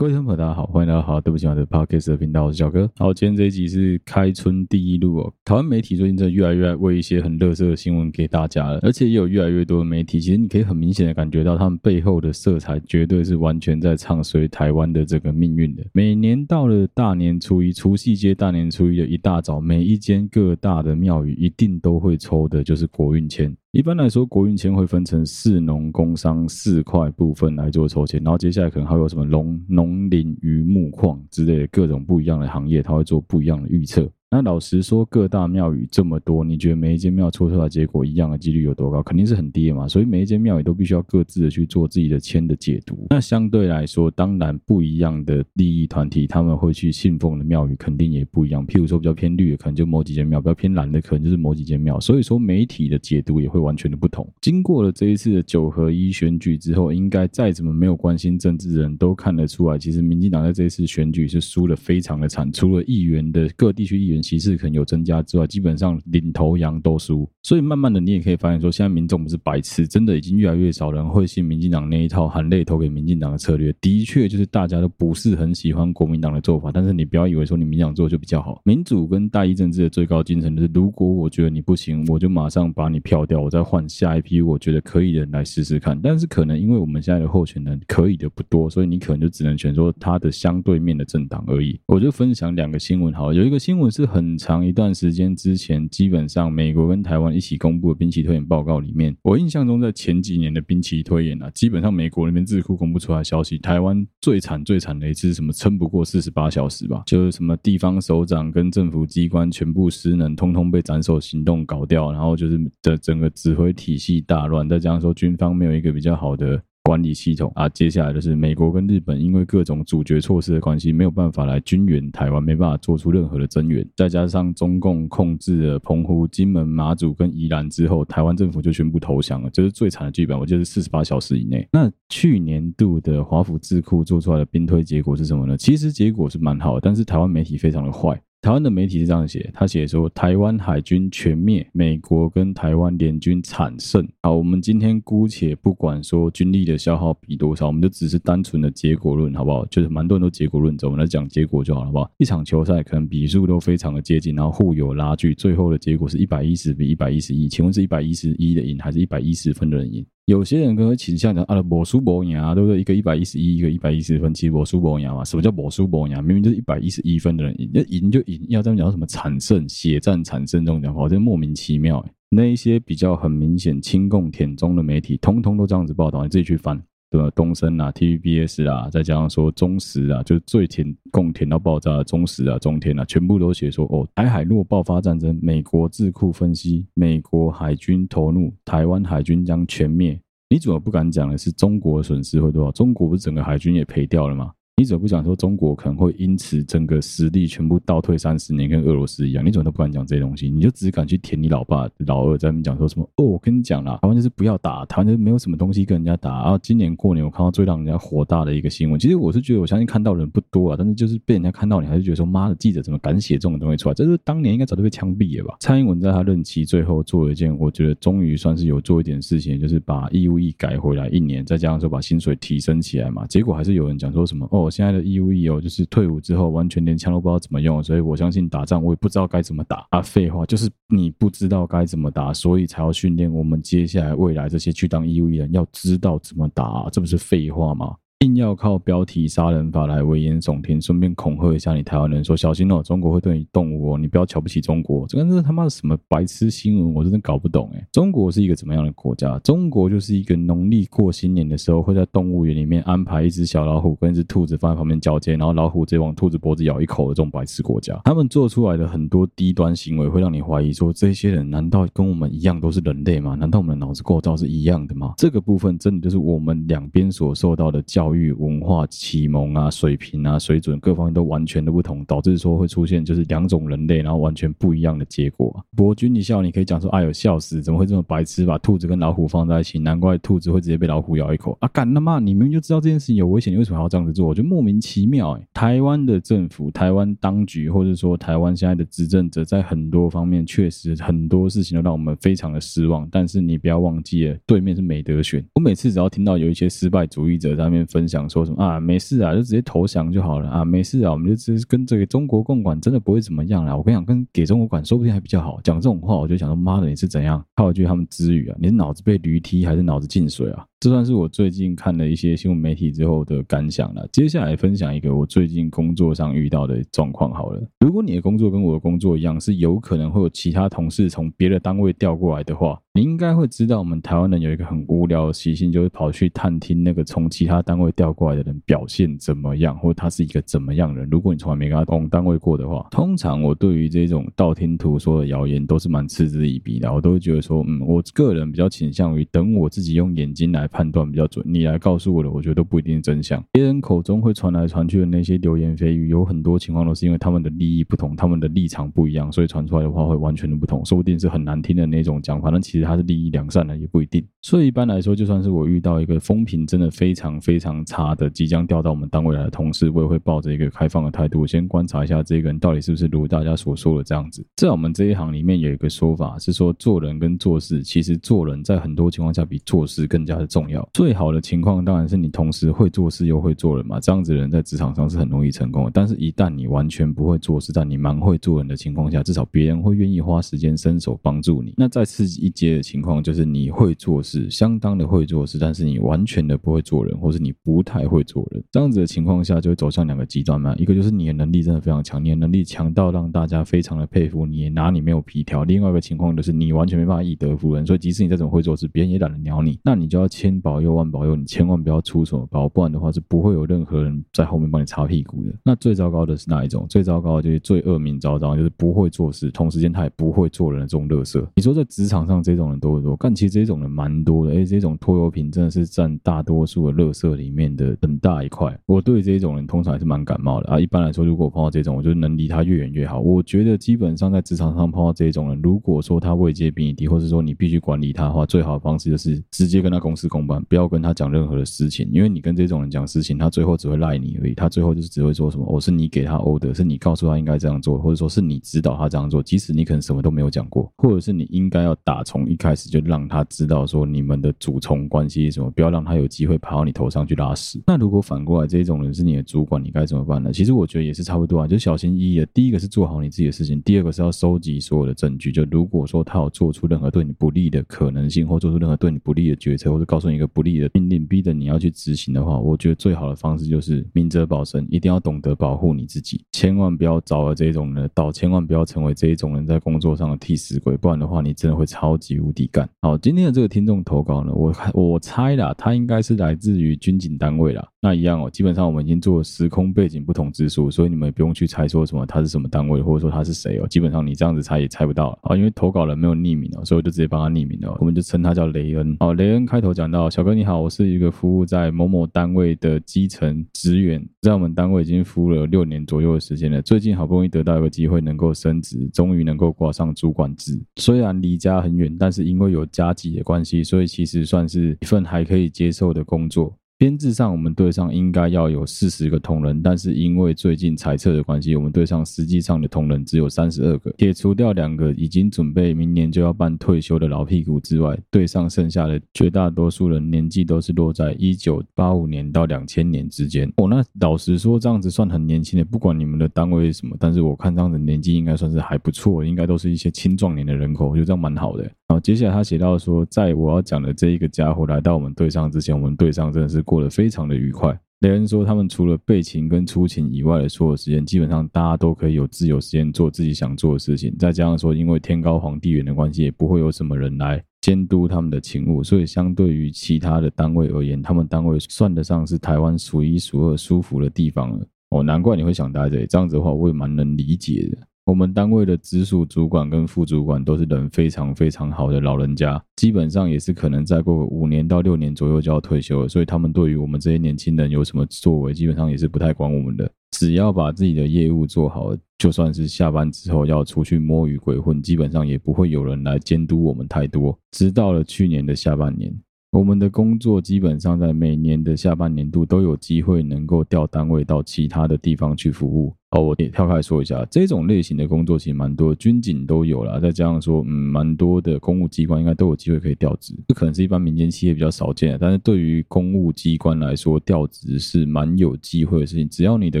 各位朋友，大家好，欢迎大家好，对不起，我的 Podcast 的频道，我是小哥。好，今天这一集是开春第一录哦。台湾媒体最近真的越来越爱喂一些很垃圾的新闻给大家了，而且也有越来越多的媒体，其实你可以很明显的感觉到，他们背后的色彩绝对是完全在唱衰台湾的这个命运的。每年到了大年初一，除夕节大年初一的一大早，每一间各大的庙宇一定都会抽的就是国运签。一般来说，国运签会分成市农工商四块部分来做抽签，然后接下来可能还有什么农农林渔牧矿之类的各种不一样的行业，它会做不一样的预测。那老实说，各大庙宇这么多，你觉得每一间庙抽出来结果一样的几率有多高？肯定是很低的嘛。所以每一间庙宇都必须要各自的去做自己的签的解读。那相对来说，当然不一样的利益团体，他们会去信奉的庙宇肯定也不一样。譬如说比较偏绿的，可能就某几间庙；比较偏蓝的，可能就是某几间庙。所以说媒体的解读也会完全的不同。经过了这一次的九合一选举之后，应该再怎么没有关心政治的人都看得出来，其实民进党在这一次选举是输得非常的惨。除了议员的各地区议员。其次可能有增加之外，基本上领头羊都输，所以慢慢的你也可以发现说，现在民众不是白痴，真的已经越来越少人会信民进党那一套含泪投给民进党的策略。的确，就是大家都不是很喜欢国民党的做法，但是你不要以为说你民进党做就比较好。民主跟大一政治的最高精神就是，如果我觉得你不行，我就马上把你票掉，我再换下一批我觉得可以的人来试试看。但是可能因为我们现在的候选人可以的不多，所以你可能就只能选说他的相对面的政党而已。我就分享两个新闻，好，有一个新闻是。很长一段时间之前，基本上美国跟台湾一起公布的兵棋推演报告里面，我印象中在前几年的兵棋推演啊，基本上美国那边智库公布出来的消息，台湾最惨最惨的一次是什么？撑不过四十八小时吧，就是什么地方首长跟政府机关全部失能，通通被斩首行动搞掉，然后就是的整个指挥体系大乱，再加上说军方没有一个比较好的。管理系统啊，接下来就是美国跟日本，因为各种阻绝措施的关系，没有办法来军援台湾，没办法做出任何的增援。再加上中共控制了澎湖、金门、马祖跟宜兰之后，台湾政府就宣布投降了，这是最惨的剧本。我觉得是四十八小时以内。那去年度的华府智库做出来的兵推结果是什么呢？其实结果是蛮好的，但是台湾媒体非常的坏。台湾的媒体是这样写，他写说台湾海军全灭，美国跟台湾联军惨胜。好，我们今天姑且不管说军力的消耗比多少，我们就只是单纯的结果论，好不好？就是蛮多人都结果论，走，我们来讲结果就好了，好不好？一场球赛可能比数都非常的接近，然后互有拉锯，最后的结果是一百一十比一百一十一。请问是一百一十一的赢，还是一百一十分的人赢？有些人可能倾向讲啊，我输伯牙啊，对不对？一个一百一十一，一个一百一十分，其实我输伯牙嘛。什么叫我输伯牙？明明就是一百一十一分的人赢，赢就赢，要这样讲什么惨胜、血战惨胜这种讲法，真莫名其妙。那一些比较很明显亲共舔中的媒体，通通都这样子报道，你自己去翻。对吧？东升啊，TVBS 啊，再加上说中石啊，就是最填供填到爆炸的中石啊、中天啊，全部都写说哦，台海若爆发战争，美国智库分析，美国海军投入，台湾海军将全灭。你怎么不敢讲的是中国损失会多少？中国不是整个海军也赔掉了吗？你怎么不讲说中国可能会因此整个实力全部倒退三十年，跟俄罗斯一样？你怎么都不敢讲这些东西？你就只敢去舔你老爸、老二在那边讲说什么？哦，我跟你讲啦，台湾就是不要打，台湾就是没有什么东西跟人家打。然后今年过年我看到最让人家火大的一个新闻，其实我是觉得我相信看到人不多啊，但是就是被人家看到，你还是觉得说妈的，记者怎么敢写这种东西出来？这是当年应该早就被枪毙了吧？蔡英文在他任期最后做了一件，我觉得终于算是有做一点事情，就是把义务役改回来一年，再加上说把薪水提升起来嘛。结果还是有人讲说什么哦，现在的义务役。就是退伍之后完全连枪都不知道怎么用，所以我相信打仗我也不知道该怎么打啊！废话，就是你不知道该怎么打，所以才要训练我们接下来未来这些去当义务役人要知道怎么打，这不是废话吗？硬要靠标题杀人法来危言耸听，顺便恐吓一下你台湾人，说小心哦，中国会对你动武哦，你不要瞧不起中国。这个是他妈的什么白痴新闻，我真的搞不懂诶。中国是一个怎么样的国家？中国就是一个农历过新年的时候，会在动物园里面安排一只小老虎跟一只兔子放在旁边交接，然后老虎直接往兔子脖子咬一口的这种白痴国家。他们做出来的很多低端行为，会让你怀疑说，这些人难道跟我们一样都是人类吗？难道我们的脑子构造是一样的吗？这个部分真的就是我们两边所受到的教。教育文化启蒙啊，水平啊，水准各方面都完全的不同，导致说会出现就是两种人类，然后完全不一样的结果。博君一笑，你可以讲说，哎呦，笑死，怎么会这么白痴，把兔子跟老虎放在一起？难怪兔子会直接被老虎咬一口啊！干他妈，你明明就知道这件事情有危险，你为什么还要这样子做？我觉得莫名其妙哎。台湾的政府、台湾当局，或者说台湾现在的执政者，在很多方面确实很多事情都让我们非常的失望。但是你不要忘记了，对面是没得选。我每次只要听到有一些失败主义者在那边分。分享说什么啊，没事啊，就直接投降就好了啊，没事啊，我们就直接跟这个中国共管真的不会怎么样啦。我跟你讲，跟给中国管说不定还比较好。讲这种话，我就想说，妈的，你是怎样？套一句他们之语啊，你是脑子被驴踢还是脑子进水啊？这算是我最近看了一些新闻媒体之后的感想了。接下来分享一个我最近工作上遇到的状况好了。如果你的工作跟我的工作一样，是有可能会有其他同事从别的单位调过来的话，你应该会知道，我们台湾人有一个很无聊的习性，就是跑去探听那个从其他单位调过来的人表现怎么样，或他是一个怎么样的人。如果你从来没跟他同单位过的话，通常我对于这种道听途说的谣言都是蛮嗤之以鼻的。我都会觉得说，嗯，我个人比较倾向于等我自己用眼睛来。判断比较准，你来告诉我的，我觉得都不一定是真相。别人口中会传来传去的那些流言蜚语，有很多情况都是因为他们的利益不同，他们的立场不一样，所以传出来的话会完全的不同。说不定是很难听的那种讲法，但其实他是利益良善的，也不一定。所以一般来说，就算是我遇到一个风评真的非常非常差的，即将调到我们单位来的同事，我也会抱着一个开放的态度，先观察一下这个人到底是不是如大家所说的这样子。在我们这一行里面有一个说法是说，做人跟做事，其实做人在很多情况下比做事更加的重重要。最好的。情况当然是你同时会做事又会做人嘛，这样子的人在职场上是很容易成功的。但是，一旦你完全不会做事，但你蛮会做人的情况下，至少别人会愿意花时间伸手帮助你。那再次一阶的情况就是你会做事，相当的会做事，但是你完全的不会做人，或是你不太会做人。这样子的情况下，就会走向两个极端嘛。一个就是你的能力真的非常强，你的能力强到让大家非常的佩服你，也拿你没有皮条。另外一个情况就是你完全没办法以德服人，所以即使你再怎么会做事，别人也懒得鸟你。那你就要千保佑万保佑。你千万不要出什么包，不然的话是不会有任何人在后面帮你擦屁股的。那最糟糕的是哪一种？最糟糕的就是最恶名昭彰，就是不会做事，同时间他也不会做人的这种乐色。你说在职场上这种人多不多？但其实这种人蛮多的，而且这种拖油瓶真的是占大多数的乐色里面的很大一块。我对这种人通常还是蛮感冒的啊。一般来说，如果碰到这种，我就能离他越远越好。我觉得基本上在职场上碰到这种人，如果说他位阶比你低，或者说你必须管理他的话，最好的方式就是直接跟他公事公办，不要跟他讲任何的事情。因为你跟这种人讲事情，他最后只会赖你而已。他最后就是只会说什么：“我、是你给他 order，是你告诉他应该这样做，或者说是你指导他这样做。”即使你可能什么都没有讲过，或者是你应该要打从一开始就让他知道说你们的主从关系是什么，不要让他有机会爬到你头上去拉屎。那如果反过来这种人是你的主管，你该怎么办呢？其实我觉得也是差不多啊，就小心翼翼的。第一个是做好你自己的事情，第二个是要收集所有的证据。就如果说他有做出任何对你不利的可能性，或做出任何对你不利的决策，或者告诉一个不利的命令，逼着你要去执行的话，我觉得最好的方式就是明哲保身，一定要懂得保护你自己，千万不要找了这种人的道，千万不要成为这一种人在工作上的替死鬼，不然的话，你真的会超级无敌干。好，今天的这个听众投稿呢，我我猜啦，他应该是来自于军警单位啦。那一样哦，基本上我们已经做了时空背景不同之数，所以你们也不用去猜说什么他是什么单位，或者说他是谁哦。基本上你这样子猜也猜不到啊，因为投稿人没有匿名哦，所以我就直接帮他匿名了。我们就称他叫雷恩。好，雷恩开头讲到，小哥你好，我是一个服务在某某单位的基层职员，在我们单位已经服务了六年左右的时间了。最近好不容易得到一个机会，能够升职，终于能够挂上主管职。虽然离家很远，但是因为有家己的关系，所以其实算是一份还可以接受的工作。编制上，我们队上应该要有四十个同仁，但是因为最近裁撤的关系，我们队上实际上的同仁只有三十二个。撇除掉两个已经准备明年就要办退休的老屁股之外，队上剩下的绝大多数人年纪都是落在一九八五年到两千年之间。哦，那老实说，这样子算很年轻的。不管你们的单位是什么，但是我看这样子年纪应该算是还不错，应该都是一些青壮年的人口，我觉得这样蛮好的。好，接下来他写到说，在我要讲的这一个家伙来到我们队上之前，我们队上真的是过得非常的愉快。雷恩说，他们除了备勤跟出勤以外的所有时间，基本上大家都可以有自由时间做自己想做的事情。再加上说，因为天高皇帝远的关系，也不会有什么人来监督他们的勤务，所以相对于其他的单位而言，他们单位算得上是台湾数一数二舒服的地方了。哦，难怪你会想待这里，这样子的话，我也蛮能理解的。我们单位的直属主管跟副主管都是人非常非常好的老人家，基本上也是可能再过五年到六年左右就要退休了，所以他们对于我们这些年轻人有什么作为，基本上也是不太管我们的。只要把自己的业务做好，就算是下班之后要出去摸鱼鬼混，基本上也不会有人来监督我们太多。直到了去年的下半年。我们的工作基本上在每年的下半年度都有机会能够调单位到其他的地方去服务，哦，我也跳开说一下，这种类型的工作其实蛮多，军警都有啦，再加上说，嗯，蛮多的公务机关应该都有机会可以调职。这可能是一般民间企业比较少见，但是对于公务机关来说，调职是蛮有机会的事情。只要你的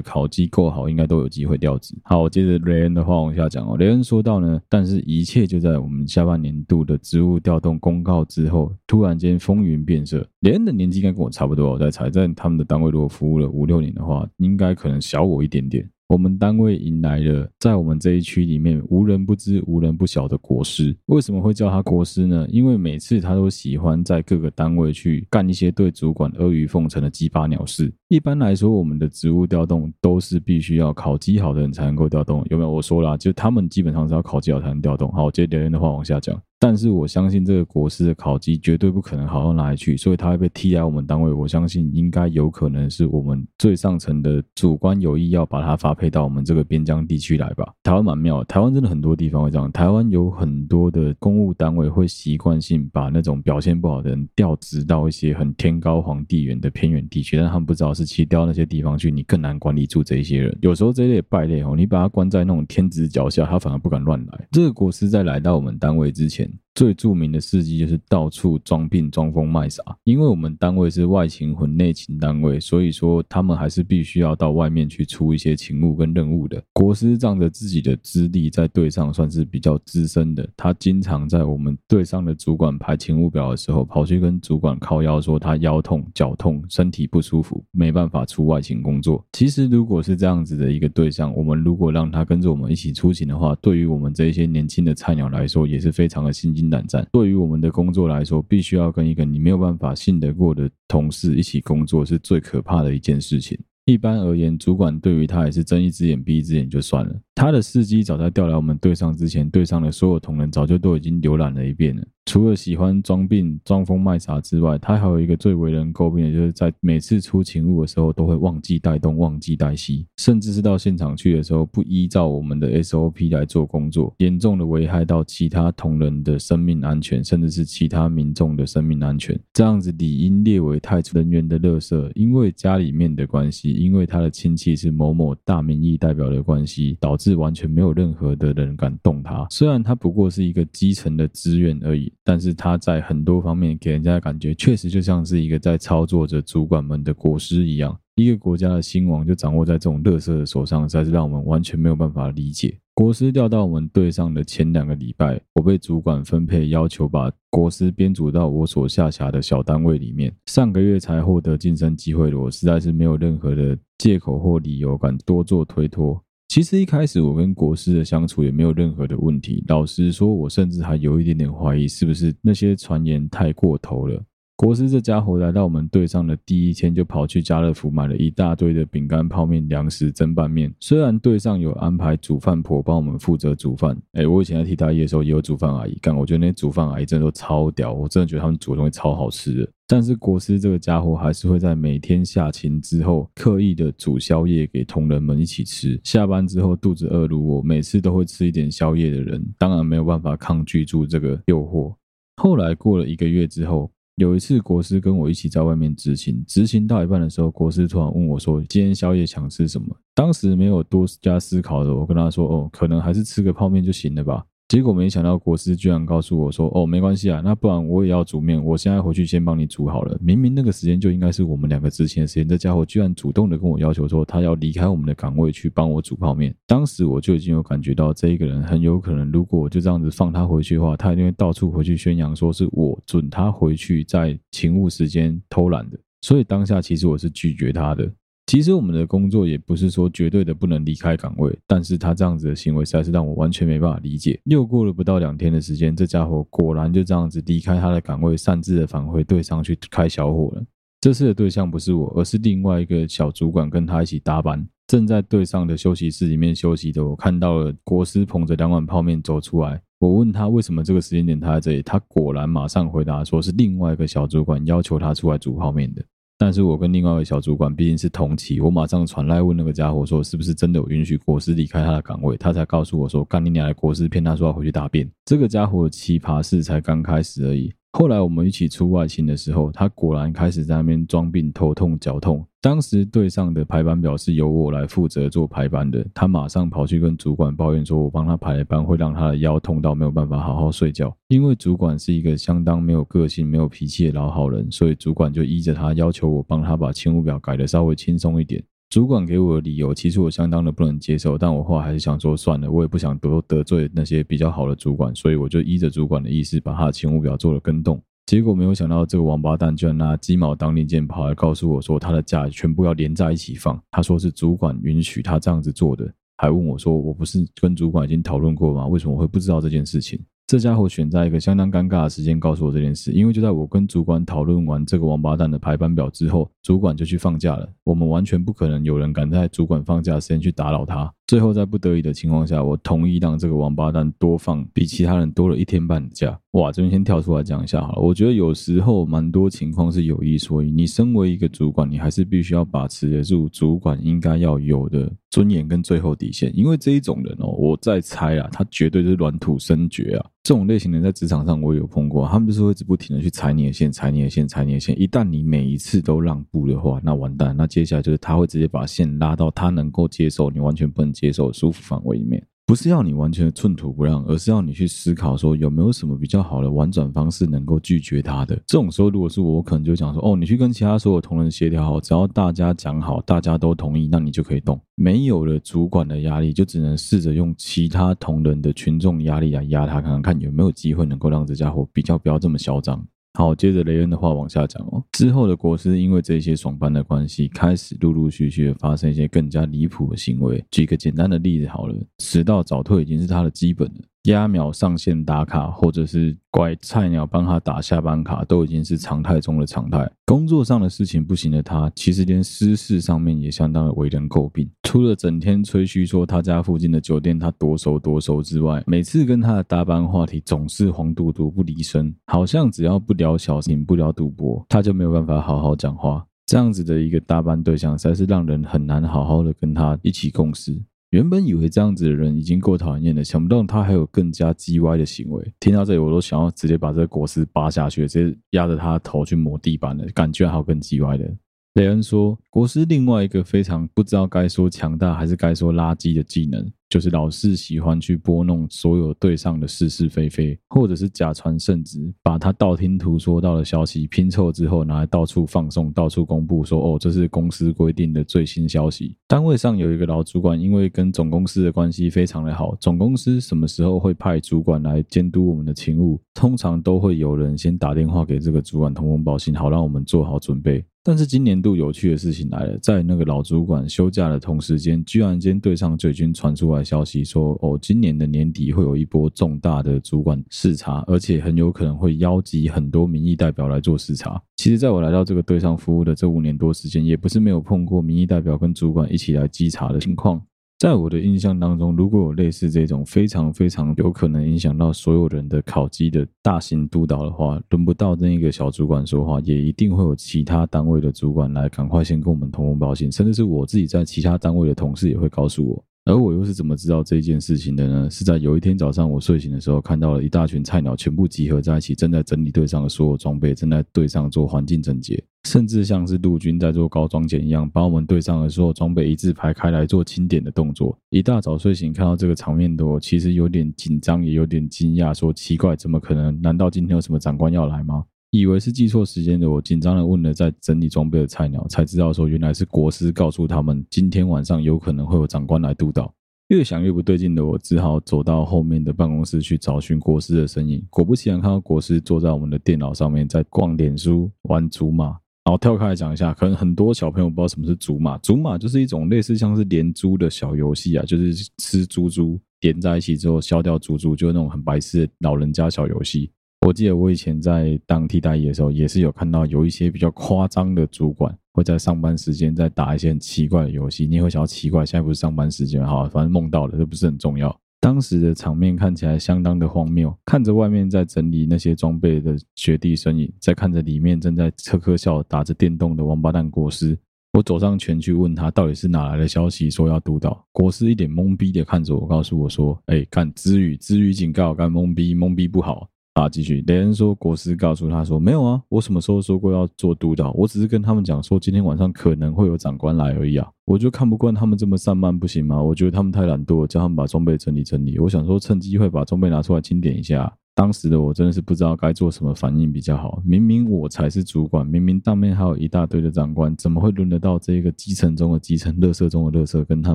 考绩够好，应该都有机会调职。好，接着雷恩的话往下讲哦。雷恩说到呢，但是一切就在我们下半年度的职务调动公告之后，突然间风云变色。雷恩的年纪应该跟我差不多，我在猜，在他们的单位如果服务了五六年的话，应该可能小我一点点。我们单位迎来了在我们这一区里面无人不知、无人不晓的国师。为什么会叫他国师呢？因为每次他都喜欢在各个单位去干一些对主管阿谀奉承的鸡巴鸟事。一般来说，我们的职务调动都是必须要考绩好的人才能够调动。有没有？我说了，就他们基本上是要考绩好才能调动。好，我接留言的话往下讲。但是我相信这个国师的考绩绝对不可能好到哪里去，所以他会被踢来我们单位。我相信应该有可能是我们最上层的主观有意要把他发配到我们这个边疆地区来吧。台湾蛮妙，台湾真的很多地方会这样。台湾有很多的公务单位会习惯性把那种表现不好的人调职到一些很天高皇帝远的偏远地区，但他们不知道是其实调那些地方去，你更难管理住这一些人。有时候这一类败类哦，你把他关在那种天子脚下，他反而不敢乱来。这个国师在来到我们单位之前。最著名的事迹就是到处装病装疯卖傻，因为我们单位是外勤混内勤单位，所以说他们还是必须要到外面去出一些勤务跟任务的。国师仗着自己的资历在队上算是比较资深的，他经常在我们队上的主管排勤务表的时候，跑去跟主管靠腰说他腰痛、脚痛、身体不舒服，没办法出外勤工作。其实如果是这样子的一个对象，我们如果让他跟着我们一起出勤的话，对于我们这些年轻的菜鸟来说，也是非常的心心。胆战，对于我们的工作来说，必须要跟一个你没有办法信得过的同事一起工作，是最可怕的一件事情。一般而言，主管对于他也是睁一只眼闭一只眼就算了。他的事迹早在调来我们队上之前，队上的所有同仁早就都已经浏览了一遍了。除了喜欢装病、装疯卖傻之外，他还有一个最为人诟病的，就是在每次出勤务的时候，都会忘记带东、忘记带西，甚至是到现场去的时候，不依照我们的 SOP 来做工作，严重的危害到其他同仁的生命安全，甚至是其他民众的生命安全。这样子理应列为太人员的垃圾，因为家里面的关系，因为他的亲戚是某某大民意代表的关系，导致是完全没有任何的人敢动他。虽然他不过是一个基层的职员而已。但是他在很多方面给人家的感觉，确实就像是一个在操作着主管们的国师一样。一个国家的兴亡就掌握在这种乐色的手上，实在是让我们完全没有办法理解。国师调到我们队上的前两个礼拜，我被主管分配要求把国师编组到我所下辖的小单位里面。上个月才获得晋升机会的我，实在是没有任何的借口或理由敢多做推脱。其实一开始我跟国师的相处也没有任何的问题。老实说，我甚至还有一点点怀疑，是不是那些传言太过头了。国师这家伙来到我们队上的第一天，就跑去家乐福买了一大堆的饼干、泡面、粮食、蒸拌面。虽然队上有安排煮饭婆帮我们负责煮饭，哎，我以前在替代役的时候也有煮饭阿姨干，我觉得那煮饭阿姨真的都超屌，我真的觉得他们煮的东西超好吃的。但是国师这个家伙还是会在每天下勤之后，刻意的煮宵夜给同仁们一起吃。下班之后肚子饿如我，每次都会吃一点宵夜的人，当然没有办法抗拒住这个诱惑。后来过了一个月之后。有一次，国师跟我一起在外面执勤，执勤到一半的时候，国师突然问我说：“今天宵夜想吃什么？”当时没有多加思考的，我跟他说：“哦，可能还是吃个泡面就行了吧。”结果没想到国师居然告诉我说：“哦，没关系啊，那不然我也要煮面，我现在回去先帮你煮好了。”明明那个时间就应该是我们两个执勤的时间，这家伙居然主动的跟我要求说他要离开我们的岗位去帮我煮泡面。当时我就已经有感觉到这一个人很有可能，如果我就这样子放他回去的话，他一定会到处回去宣扬说是我准他回去在勤务时间偷懒的。所以当下其实我是拒绝他的。其实我们的工作也不是说绝对的不能离开岗位，但是他这样子的行为实在是让我完全没办法理解。又过了不到两天的时间，这家伙果然就这样子离开他的岗位，擅自的返回队上去开小火了。这次的对象不是我，而是另外一个小主管跟他一起搭班。正在队上的休息室里面休息的我，看到了国师捧着两碗泡面走出来。我问他为什么这个时间点他在这里，他果然马上回答说是另外一个小主管要求他出来煮泡面的。但是我跟另外一位小主管毕竟是同期，我马上传来问那个家伙说，是不是真的有允许国师离开他的岗位？他才告诉我说，干你娘的国师骗他说要回去答辩。这个家伙奇葩事才刚开始而已。后来我们一起出外勤的时候，他果然开始在那边装病，头痛脚痛。当时队上的排班表是由我来负责做排班的，他马上跑去跟主管抱怨说，我帮他排的班会让他的腰痛到没有办法好好睡觉。因为主管是一个相当没有个性、没有脾气的老好人，所以主管就依着他要求我帮他把勤务表改得稍微轻松一点。主管给我的理由，其实我相当的不能接受，但我后来还是想说算了，我也不想得得罪那些比较好的主管，所以我就依着主管的意思，把他的勤务表做了更动。结果没有想到，这个王八蛋居然拿鸡毛当令箭，跑来告诉我说他的假全部要连在一起放。他说是主管允许他这样子做的，还问我说我不是跟主管已经讨论过吗？为什么会不知道这件事情？这家伙选在一个相当尴尬的时间告诉我这件事，因为就在我跟主管讨论完这个王八蛋的排班表之后，主管就去放假了。我们完全不可能有人敢在主管放假的时间去打扰他。最后在不得已的情况下，我同意让这个王八蛋多放比其他人多了一天半的假。哇，这边先跳出来讲一下好了。我觉得有时候蛮多情况是有一说一。你身为一个主管，你还是必须要把持得住主管应该要有的尊严跟最后底线。因为这一种人哦，我在猜啊，他绝对是软土生绝啊。这种类型的人在职场上我也有碰过，他们就是会一直不停的去踩你的线，踩你的线，踩你的线。一旦你每一次都让步的话，那完蛋。那接下来就是他会直接把线拉到他能够接受，你完全不能接受的舒服范围里面。不是要你完全寸土不让，而是要你去思考说有没有什么比较好的婉转方式能够拒绝他的。这种时候，如果是我，我可能就讲说：哦，你去跟其他所有同仁协调好，只要大家讲好，大家都同意，那你就可以动。没有了主管的压力，就只能试着用其他同仁的群众压力来压他，看看看有没有机会能够让这家伙比较不要这么嚣张。好，接着雷恩的话往下讲哦。之后的国师因为这些爽班的关系，开始陆陆续续的发生一些更加离谱的行为。举个简单的例子好了，迟到早退已经是他的基本了。压秒上线打卡，或者是拐菜鸟帮他打下班卡，都已经是常态中的常态。工作上的事情不行的他，其实连私事上面也相当的为人诟病。除了整天吹嘘说他家附近的酒店他多熟多熟之外，每次跟他的搭班话题总是黄赌毒不离身，好像只要不聊小情不聊赌博，他就没有办法好好讲话。这样子的一个搭班对象，实在是让人很难好好的跟他一起共事。原本以为这样子的人已经够讨厌了，想不到他还有更加叽歪的行为。听到这里，我都想要直接把这个果实扒下去，直接压着他的头去抹地板了。感觉还有更叽歪的。雷恩说，国师另外一个非常不知道该说强大还是该说垃圾的技能。就是老是喜欢去拨弄所有队上的是是非非，或者是假传圣旨，把他道听途说到的消息拼凑之后，拿来到处放送、到处公布，说哦，这是公司规定的最新消息。单位上有一个老主管，因为跟总公司的关系非常的好，总公司什么时候会派主管来监督我们的勤务，通常都会有人先打电话给这个主管通风报信，好让我们做好准备。但是今年度有趣的事情来了，在那个老主管休假的同时间，居然间对上最军传出来消息说，哦，今年的年底会有一波重大的主管视察，而且很有可能会邀集很多民意代表来做视察。其实，在我来到这个对上服务的这五年多时间，也不是没有碰过民意代表跟主管一起来稽查的情况。在我的印象当中，如果有类似这种非常非常有可能影响到所有人的考绩的大型督导的话，轮不到那一个小主管说话，也一定会有其他单位的主管来赶快先跟我们通风报信，甚至是我自己在其他单位的同事也会告诉我。而我又是怎么知道这件事情的呢？是在有一天早上我睡醒的时候，看到了一大群菜鸟全部集合在一起，正在整理队上的所有装备，正在队上做环境整洁。甚至像是陆军在做高装检一样，把我们队上的所有装备一字排开来做清点的动作。一大早睡醒看到这个场面的我，其实有点紧张，也有点惊讶，说奇怪，怎么可能？难道今天有什么长官要来吗？以为是记错时间的我，紧张的问了在整理装备的菜鸟，才知道说原来是国师告诉他们，今天晚上有可能会有长官来督导。越想越不对劲的我，只好走到后面的办公室去找寻国师的身影。果不其然，看到国师坐在我们的电脑上面，在逛脸书、玩竹马。然后跳开来讲一下，可能很多小朋友不知道什么是竹马。竹马就是一种类似像是连珠的小游戏啊，就是吃珠珠连在一起之后消掉珠珠，就是那种很白痴的老人家小游戏。我记得我以前在当替代役的时候，也是有看到有一些比较夸张的主管会在上班时间在打一些很奇怪的游戏。你也会想要奇怪，现在不是上班时间，哈，反正梦到了，这不是很重要。当时的场面看起来相当的荒谬，看着外面在整理那些装备的学弟身影，再看着里面正在呵呵笑打着电动的王八蛋国师，我走上前去问他到底是哪来的消息说要督导。国师一脸懵逼的看着我，告诉我说：“哎，看支语，支语警告，干懵逼，懵逼不好。”啊，继续。雷恩说，国师告诉他说，没有啊，我什么时候说过要做督导？我只是跟他们讲说，今天晚上可能会有长官来而已啊。我就看不惯他们这么散漫，不行吗？我觉得他们太懒惰，叫他们把装备整理整理。我想说，趁机会把装备拿出来清点一下。当时的我真的是不知道该做什么反应比较好。明明我才是主管，明明当面还有一大堆的长官，怎么会轮得到这个基层中的基层、垃圾中的垃圾，跟他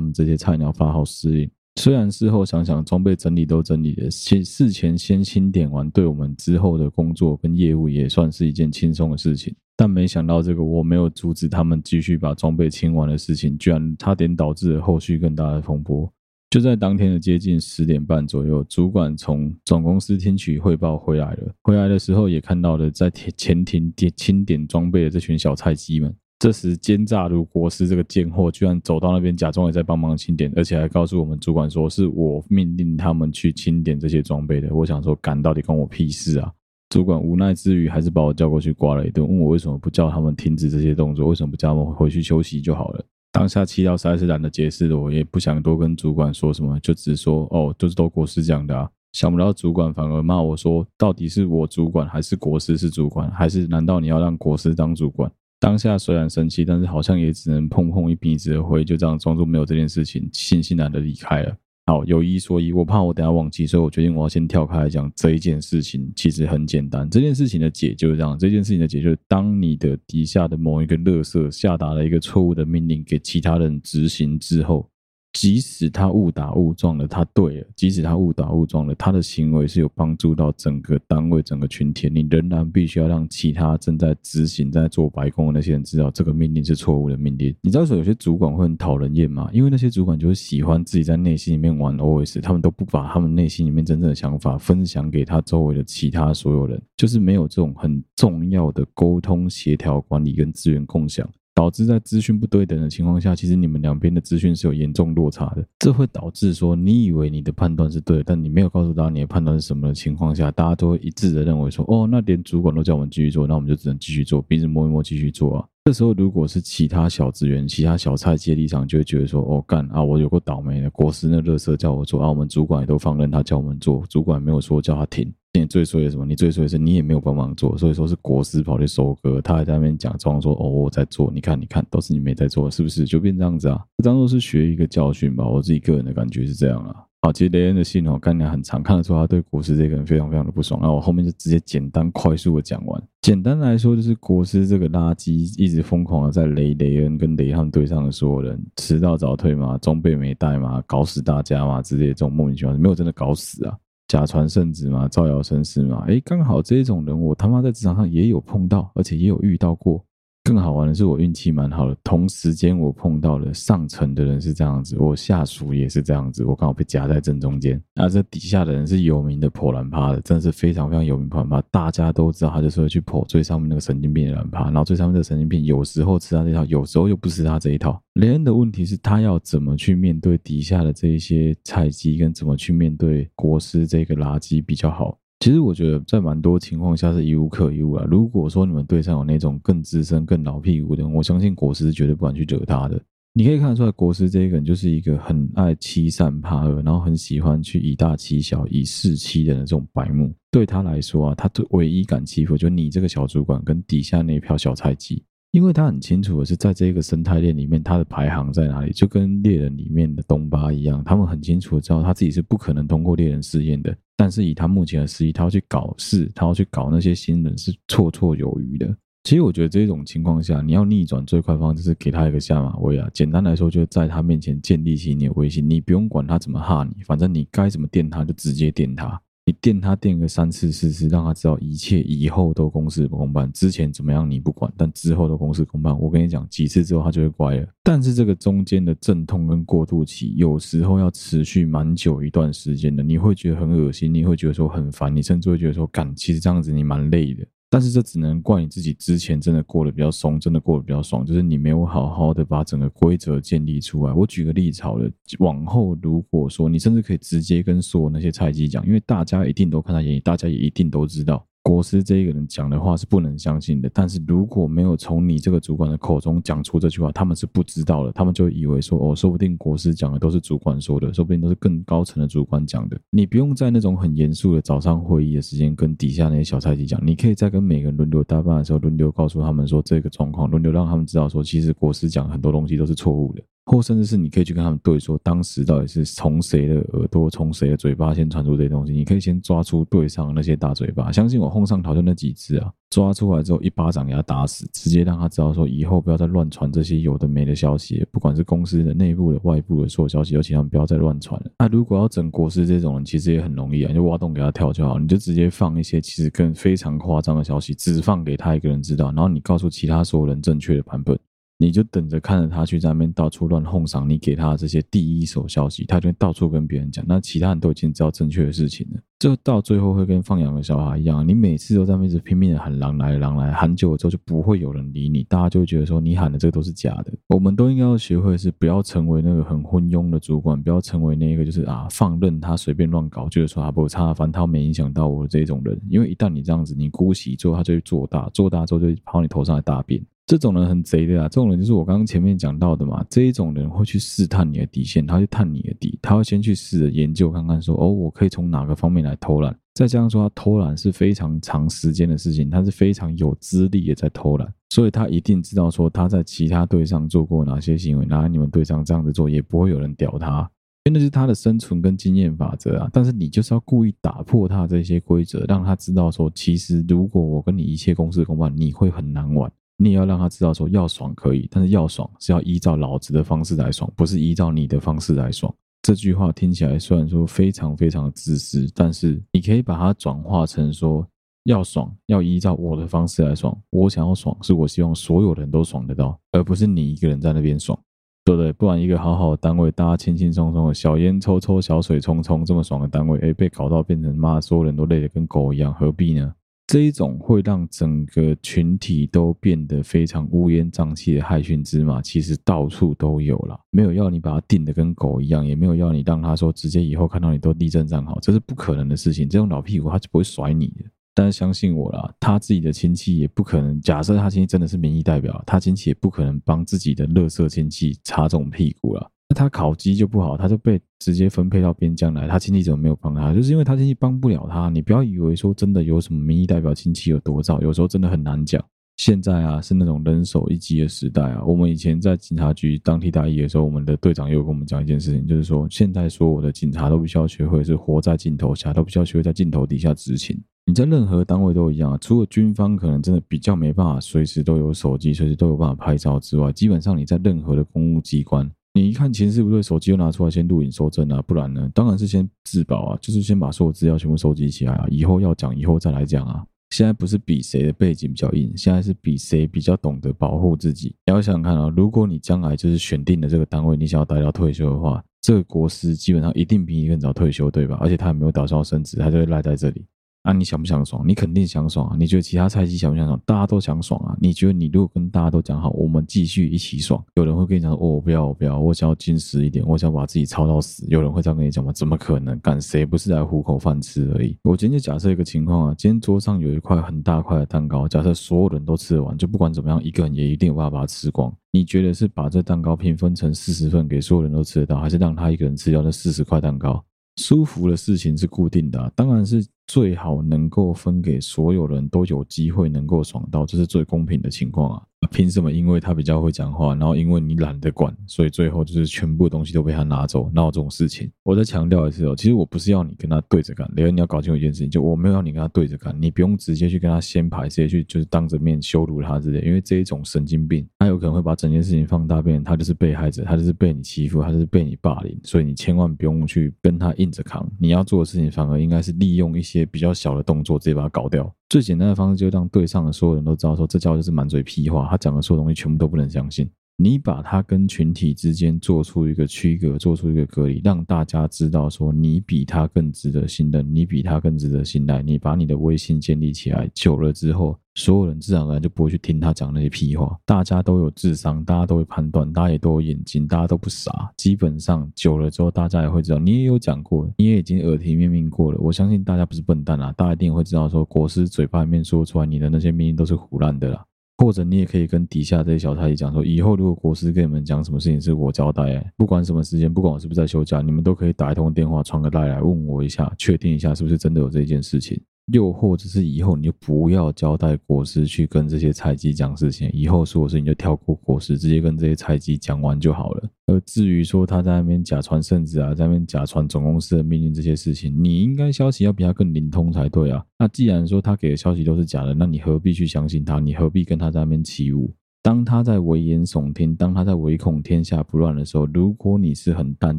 们这些菜鸟发号施令？虽然事后想想，装备整理都整理了，事事前先清点完，对我们之后的工作跟业务也算是一件轻松的事情。但没想到，这个我没有阻止他们继续把装备清完的事情，居然差点导致了后续更大的风波。就在当天的接近十点半左右，主管从总公司听取汇报回来了。回来的时候，也看到了在前庭点清点装备的这群小菜鸡们。这时，奸诈如国师这个贱货居然走到那边，假装也在帮忙清点，而且还告诉我们主管说是我命令他们去清点这些装备的。我想说，干到底关我屁事啊！主管无奈之余，还是把我叫过去刮了一顿，问我为什么不叫他们停止这些动作，为什么不叫他们回去休息就好了。当下气到实在是懒得解释了，我也不想多跟主管说什么，就只说哦，就是都国师讲的啊。想不到主管反而骂我说，到底是我主管还是国师是主管，还是难道你要让国师当主管？当下虽然生气，但是好像也只能碰碰一鼻子的灰，就这样装作没有这件事情，悻悻然的离开了。好，有一说一，我怕我等下忘记，所以我决定我要先跳开来讲这一件事情。其实很简单，这件事情的解就是这样。这件事情的解就是，当你的底下的某一个乐色下达了一个错误的命令给其他人执行之后。即使他误打误撞了，他对了；即使他误打误撞了，他的行为是有帮助到整个单位、整个群体，你仍然必须要让其他正在执行、在做白工的那些人知道，这个命令是错误的命令。你知道说有些主管会很讨人厌吗？因为那些主管就是喜欢自己在内心里面玩 OS，他们都不把他们内心里面真正的想法分享给他周围的其他所有人，就是没有这种很重要的沟通、协调、管理跟资源共享。导致在资讯不对等的情况下，其实你们两边的资讯是有严重落差的。这会导致说，你以为你的判断是对，但你没有告诉大家你的判断是什么的情况下，大家都会一致的认为说，哦，那连主管都叫我们继续做，那我们就只能继续做，鼻子摸一摸继续做啊。这时候如果是其他小职员、其他小菜接立场，就会觉得说，哦，干啊，我有个倒霉的，国师那垃圾叫我做啊，我们主管也都放任他叫我们做，主管没有说叫他停。你最衰的什么？你最衰的是你也没有帮忙做，所以说是国师跑去收割，他还在那边假装说：“哦，我在做，你看，你看，都是你没在做，是不是？”就变这样子啊，当做是学一个教训吧。我自己个人的感觉是这样啊。好，其实雷恩的信哦，看起来很长，看得出他对国师这个人非常非常的不爽。那我后面就直接简单快速的讲完。简单来说，就是国师这个垃圾一直疯狂的在雷雷恩跟雷汉对上的所有人，迟到早退嘛，装备没带嘛，搞死大家嘛之类的这种莫名其妙，没有真的搞死啊。假传圣旨嘛，造谣生事嘛，诶，刚好这种人我他妈在职场上也有碰到，而且也有遇到过。更好玩的是，我运气蛮好的，同时间我碰到了上层的人是这样子，我下属也是这样子，我刚好被夹在正中间。那这底下的人是有名的破烂趴的，真的是非常非常有名破烂趴，大家都知道他就是会去破最上面那个神经病的烂趴，然后最上面这个神经病有时候吃他这一套，有时候又不吃他这一套。雷恩的问题是，他要怎么去面对底下的这一些菜鸡，跟怎么去面对国师这个垃圾比较好？其实我觉得在蛮多情况下是一无可一物啊。如果说你们队上有那种更资深、更老屁股的人，我相信国师绝对不敢去惹他的。你可以看得出来，国师这一个人就是一个很爱欺善怕恶，然后很喜欢去以大欺小、以势欺人的这种白目。对他来说啊，他最唯一敢欺负就你这个小主管跟底下那票小菜鸡。因为他很清楚的是，在这个生态链里面，他的排行在哪里，就跟猎人里面的东巴一样，他们很清楚的知道他自己是不可能通过猎人试验的。但是以他目前的实力，他要去搞事，他要去搞那些新人是绰绰有余的。其实我觉得这种情况下，你要逆转最快方式是给他一个下马威啊。简单来说，就在他面前建立起你的威信，你不用管他怎么哈你，反正你该怎么电他就直接电他。你电他电个三次四次，让他知道一切以后都公事公办。之前怎么样你不管，但之后都公事公办。我跟你讲，几次之后他就会乖了。但是这个中间的阵痛跟过渡期，有时候要持续蛮久一段时间的。你会觉得很恶心，你会觉得说很烦，你甚至会觉得说，干，其实这样子你蛮累的。但是这只能怪你自己之前真的过得比较松，真的过得比较爽，就是你没有好好的把整个规则建立出来。我举个例子好了，往后如果说你甚至可以直接跟所有那些菜鸡讲，因为大家一定都看在眼里，大家也一定都知道，国师这一个人讲的话是不能相信的。但是如果没有从你这个主管的口中讲出这句话，他们是不知道的，他们就以为说哦，说不定国师讲的都是主管说的，说不定都是更高层的主管讲的。你不用在那种很严肃的早上会议的时间跟底下那些小菜鸡讲，你可以在跟每个人轮流搭班的时候，轮流告诉他们说这个状况，轮流让他们知道说，其实国师讲很多东西都是错误的。或甚至是你可以去跟他们对说，当时到底是从谁的耳朵、从谁的嘴巴先传出这些东西？你可以先抓出对上那些大嘴巴。相信我，后上头就那几只啊，抓出来之后一巴掌给他打死，直接让他知道说，以后不要再乱传这些有的没的消息，不管是公司的内部的、外部的所有消息，尤其他们不要再乱传了。那如果要整国师这种人，其实也很容易啊，就挖洞给他跳就好，你就直接放一些其实更非常夸张的消息，只放给他一个人知道，然后你告诉其他所有人正确的版本。你就等着看着他去在那边到处乱哄上，你给他的这些第一手消息，他就会到处跟别人讲。那其他人都已经知道正确的事情了，这到最后会跟放养的小孩一样，你每次都在那边一直拼命的喊狼来狼来，喊久了之后就不会有人理你，大家就会觉得说你喊的这个都是假的。我们都应该要学会是不要成为那个很昏庸的主管，不要成为那个就是啊放任他随便乱搞，就是说他不差，反正他没影响到我的这种人。因为一旦你这样子，你姑息之后，他就会做大，做大之后就跑你头上来大便。这种人很贼的啊！这种人就是我刚刚前面讲到的嘛。这一种人会去试探你的底线，他去探你的底，他会先去试着研究看看说，哦，我可以从哪个方面来偷懒。再加上说，他偷懒是非常长时间的事情，他是非常有资历的在偷懒，所以他一定知道说他在其他队上做过哪些行为，拿你们队上这样子做，也不会有人屌他，因为那是他的生存跟经验法则啊。但是你就是要故意打破他这些规则，让他知道说，其实如果我跟你一切公事公办，你会很难玩。你也要让他知道，说要爽可以，但是要爽是要依照老子的方式来爽，不是依照你的方式来爽。这句话听起来虽然说非常非常的自私，但是你可以把它转化成说，要爽要依照我的方式来爽。我想要爽，是我希望所有人都爽得到，而不是你一个人在那边爽，对不对？不然一个好好的单位，大家轻轻松松的小烟抽抽，小水冲冲，这么爽的单位，哎，被搞到变成妈，所有人都累得跟狗一样，何必呢？这一种会让整个群体都变得非常乌烟瘴气的害群之马，其实到处都有了。没有要你把他定得跟狗一样，也没有要你让他说直接以后看到你都立正站好，这是不可能的事情。这种老屁股他就不会甩你的。但是相信我啦，他自己的亲戚也不可能。假设他亲戚真的是民意代表，他亲戚也不可能帮自己的垃圾亲戚擦这种屁股了。那他考绩就不好，他就被直接分配到边疆来。他亲戚怎么没有帮他？就是因为他亲戚帮不了他。你不要以为说真的有什么民意代表亲戚有多糟，有时候真的很难讲。现在啊，是那种人手一机的时代啊。我们以前在警察局当替代役的时候，我们的队长又跟我们讲一件事情，就是说现在所有的警察都必须要学会是活在镜头下，都必须要学会在镜头底下执勤。你在任何单位都一样啊，除了军方可能真的比较没办法随时都有手机，随时都有办法拍照之外，基本上你在任何的公务机关。你一看情势不对，手机又拿出来先录影收证啊，不然呢？当然是先自保啊，就是先把所有资料全部收集起来啊，以后要讲以后再来讲啊。现在不是比谁的背景比较硬，现在是比谁比较懂得保护自己。你要想想看啊，如果你将来就是选定了这个单位，你想要待到退休的话，这个国师基本上一定比你更早退休，对吧？而且他也没有打算要升职，他就会赖在这里。那、啊、你想不想爽？你肯定想爽啊！你觉得其他菜鸡想不想爽？大家都想爽啊！你觉得你如果跟大家都讲好，我们继续一起爽，有人会跟你讲：“哦，我不要，我不要，我想要矜持一点，我想把自己操到死。”有人会这样跟你讲吗？怎么可能？干谁不是来糊口饭吃而已？我今天假设一个情况啊，今天桌上有一块很大块的蛋糕，假设所有人都吃得完，就不管怎么样，一个人也一定有办法把它吃光。你觉得是把这蛋糕平分成四十份给所有人都吃得到，还是让他一个人吃掉那四十块蛋糕？舒服的事情是固定的，当然是最好能够分给所有人都有机会能够爽到，这是最公平的情况啊。凭什么？因为他比较会讲话，然后因为你懒得管，所以最后就是全部东西都被他拿走，闹这种事情？我再强调一次哦，其实我不是要你跟他对着干，雷恩你要搞清楚一件事情，就我没有要你跟他对着干，你不用直接去跟他掀牌，直接去就是当着面羞辱他之类，因为这一种神经病，他有可能会把整件事情放大，变他就是被害者，他就是被你欺负，他就是被你霸凌，所以你千万不用去跟他硬着扛，你要做的事情反而应该是利用一些比较小的动作，直接把他搞掉。最简单的方式就是让对上的所有人都知道，说这家伙就是满嘴屁话，他讲的所有东西全部都不能相信。你把它跟群体之间做出一个区隔，做出一个隔离，让大家知道说你比他更值得信任，你比他更值得信赖。你把你的威信建立起来，久了之后，所有人自然而然就不会去听他讲那些屁话。大家都有智商，大家都会判断，大家也都有眼睛，大家都不傻。基本上久了之后，大家也会知道，你也有讲过，你也已经耳提面命过了。我相信大家不是笨蛋啊，大家一定会知道说，国师嘴巴里面说出来，你的那些命令都是胡烂的啦。或者你也可以跟底下这些小太监讲说，以后如果国师跟你们讲什么事情是我交代，哎，不管什么时间，不管我是不是在休假，你们都可以打一通电话，传个赖来问我一下，确定一下是不是真的有这件事情。又或者是以后你就不要交代国师去跟这些菜鸡讲事情，以后所有事情就跳过国师，直接跟这些菜鸡讲完就好了。而至于说他在那边假传圣旨啊，在那边假传总公司的命令这些事情，你应该消息要比他更灵通才对啊。那既然说他给的消息都是假的，那你何必去相信他？你何必跟他在那边起舞？当他在危言耸听，当他在唯恐天下不乱的时候，如果你是很淡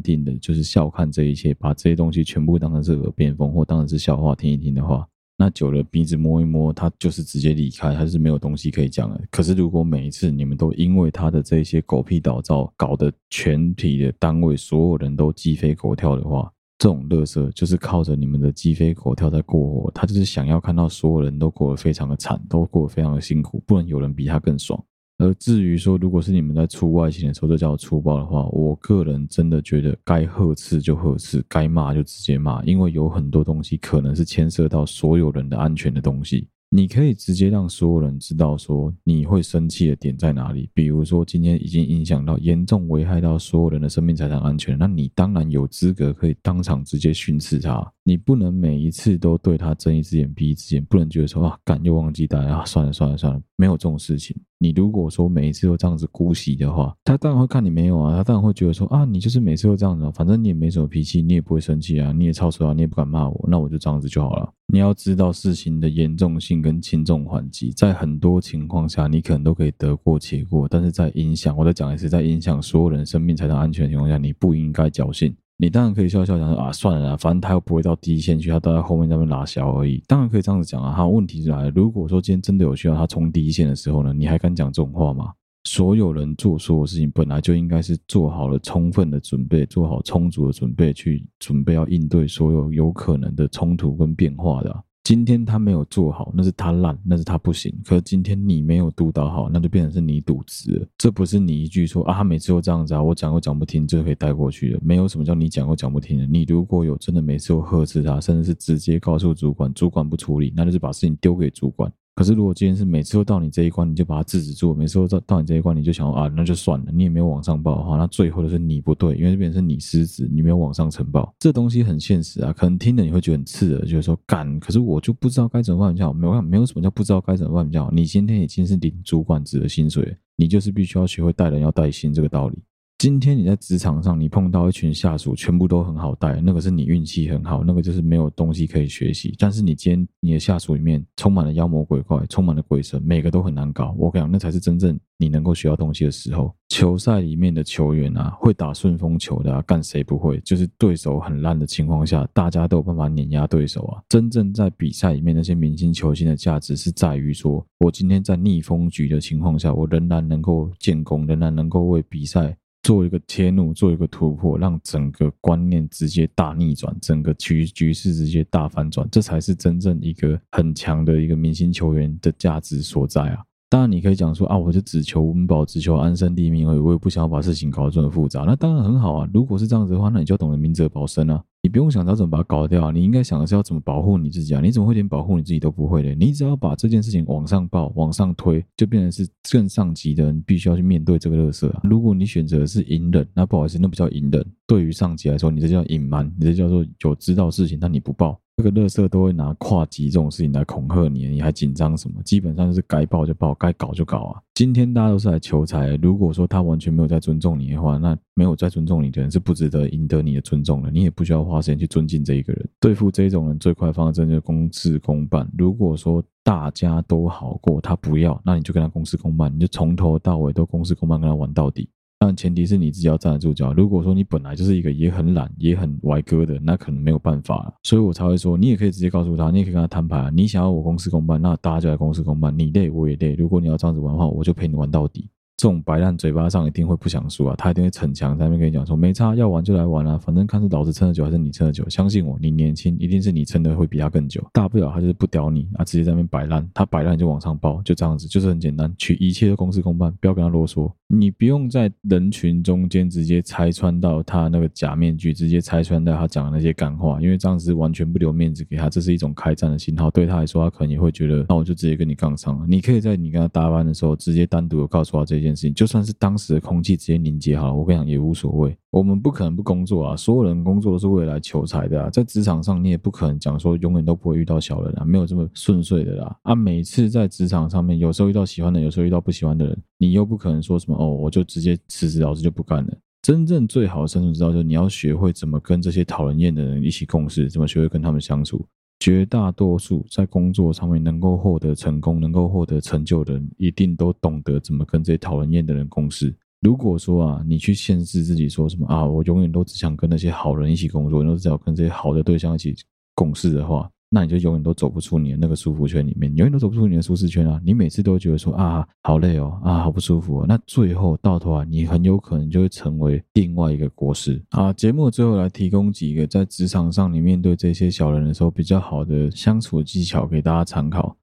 定的，就是笑看这一切，把这些东西全部当成是耳边风或当成是笑话听一听的话。那久了，鼻子摸一摸，他就是直接离开，他是没有东西可以讲的。可是，如果每一次你们都因为他的这些狗屁倒灶，搞得全体的单位所有人都鸡飞狗跳的话，这种乐色就是靠着你们的鸡飞狗跳在过活。他就是想要看到所有人都过得非常的惨，都过得非常的辛苦，不能有人比他更爽。而至于说，如果是你们在出外勤的时候，这叫粗暴的话，我个人真的觉得该呵斥就呵斥，该骂就直接骂，因为有很多东西可能是牵涉到所有人的安全的东西。你可以直接让所有人知道说你会生气的点在哪里，比如说今天已经影响到严重危害到所有人的生命财产安全，那你当然有资格可以当场直接训斥他。你不能每一次都对他睁一只眼闭一只眼，不能觉得说啊，敢又忘记带啊，算了算了算了，没有这种事情。你如果说每一次都这样子姑息的话，他当然会看你没有啊，他当然会觉得说啊，你就是每次都这样子，反正你也没什么脾气，你也不会生气啊，你也超车啊，你也不敢骂我，那我就这样子就好了。你要知道事情的严重性跟轻重缓急，在很多情况下，你可能都可以得过且过，但是在影响，我再讲一次，在影响所有人生命财产安全的情况下，你不应该侥幸。你当然可以笑笑讲说啊，算了啦，反正他又不会到第一线去，他都在后面那边拉小而已。当然可以这样子讲啊，哈，问题是来了，如果说今天真的有需要他冲第一线的时候呢，你还敢讲这种话吗？所有人做所有事情，本来就应该是做好了充分的准备，做好充足的准备，去准备要应对所有有可能的冲突跟变化的。今天他没有做好，那是他烂，那是他不行。可是今天你没有督导好，那就变成是你渎职了。这不是你一句说啊，他每次都这样子啊，我讲又讲不听，就可以带过去了。没有什么叫你讲又讲不听的。你如果有真的每次都呵斥他，甚至是直接告诉主管，主管不处理，那就是把事情丢给主管。可是，如果今天是每次都到你这一关，你就把它制止住；每次都到到你这一关，你就想啊，那就算了，你也没有往上报的话，那最后的是你不对，因为这边是你失职，你没有往上呈报。这东西很现实啊，可能听了你会觉得很刺耳，就是说干。可是我就不知道该怎么办比较好，没有没有什么叫不知道该怎么办比较好。你今天已经是领主管职的薪水，你就是必须要学会带人要带薪这个道理。今天你在职场上，你碰到一群下属，全部都很好带，那个是你运气很好，那个就是没有东西可以学习。但是你今天你的下属里面充满了妖魔鬼怪，充满了鬼神，每个都很难搞。我跟你讲，那才是真正你能够学到东西的时候。球赛里面的球员啊，会打顺风球的啊，干谁不会？就是对手很烂的情况下，大家都有办法碾压对手啊。真正在比赛里面那些明星球星的价值是在于说，我今天在逆风局的情况下，我仍然能够建功，仍然能够为比赛。做一个切入，做一个突破，让整个观念直接大逆转，整个局局势直接大反转，这才是真正一个很强的一个明星球员的价值所在啊！当然，你可以讲说啊，我就只求温饱，只求安身立命而已，我也不想要把事情搞得这么复杂。那当然很好啊，如果是这样子的话，那你就懂得明哲保身啊。你不用想着怎么把它搞掉，你应该想的是要怎么保护你自己啊！你怎么会连保护你自己都不会呢？你只要把这件事情往上报、往上推，就变成是更上级的人必须要去面对这个垃圾啊！如果你选择是隐忍，那不好意思，那不叫隐忍。对于上级来说，你这叫隐瞒，你这叫做有知道事情但你不报。这个垃圾都会拿跨级这种事情来恐吓你，你还紧张什么？基本上就是该报就报，该搞就搞啊！今天大家都是来求财，如果说他完全没有在尊重你的话，那没有在尊重你的人是不值得赢得你的尊重的。你也不需要花时间去尊敬这一个人。对付这种人最快方式就是公事公办。如果说大家都好过，他不要，那你就跟他公事公办，你就从头到尾都公事公办，跟他玩到底。但前提是你自己要站得住脚。如果说你本来就是一个也很懒、也很歪哥的，那可能没有办法了。所以我才会说，你也可以直接告诉他，你也可以跟他摊牌啊。你想要我公事公办，那大家就来公事公办。你累我也累。如果你要这样子玩的话，我就陪你玩到底。这种白烂嘴巴上一定会不想输啊，他一定会逞强，在那边跟你讲说没差，要玩就来玩啊，反正看是老子撑得久还是你撑得久，相信我，你年轻，一定是你撑的会比他更久，大不了他就是不屌你啊，直接在那边摆烂，他摆烂就往上报，就这样子，就是很简单，取一切都公事公办，不要跟他啰嗦，你不用在人群中间直接拆穿到他那个假面具，直接拆穿到他讲的那些干话，因为这样子完全不留面子给他，这是一种开战的信号，对他来说，他可能也会觉得，那我就直接跟你杠上了，你可以在你跟他搭班的时候，直接单独的告诉他这件事情，就算是当。当时的空气直接凝结好了，我跟你讲也无所谓。我们不可能不工作啊，所有人工作都是为了来求财的啊。在职场上，你也不可能讲说永远都不会遇到小人啊，没有这么顺遂的啦。啊，每次在职场上面，有时候遇到喜欢的，有时候遇到不喜欢的人，你又不可能说什么哦，我就直接辞职，老子就不干了。真正最好的生存之道，就是你要学会怎么跟这些讨人厌的人一起共事，怎么学会跟他们相处。绝大多数在工作上面能够获得成功、能够获得成就的人，一定都懂得怎么跟这些讨人厌的人共事。如果说啊，你去限制自己说什么啊，我永远都只想跟那些好人一起工作，你都只想跟这些好的对象一起共事的话，那你就永远都走不出你的那个舒服圈里面，永远都走不出你的舒适圈啊！你每次都会觉得说啊，好累哦，啊，好不舒服哦。那最后到头啊，你很有可能就会成为另外一个国师啊。节目最后来提供几个在职场上你面对这些小人的时候比较好的相处技巧给大家参考。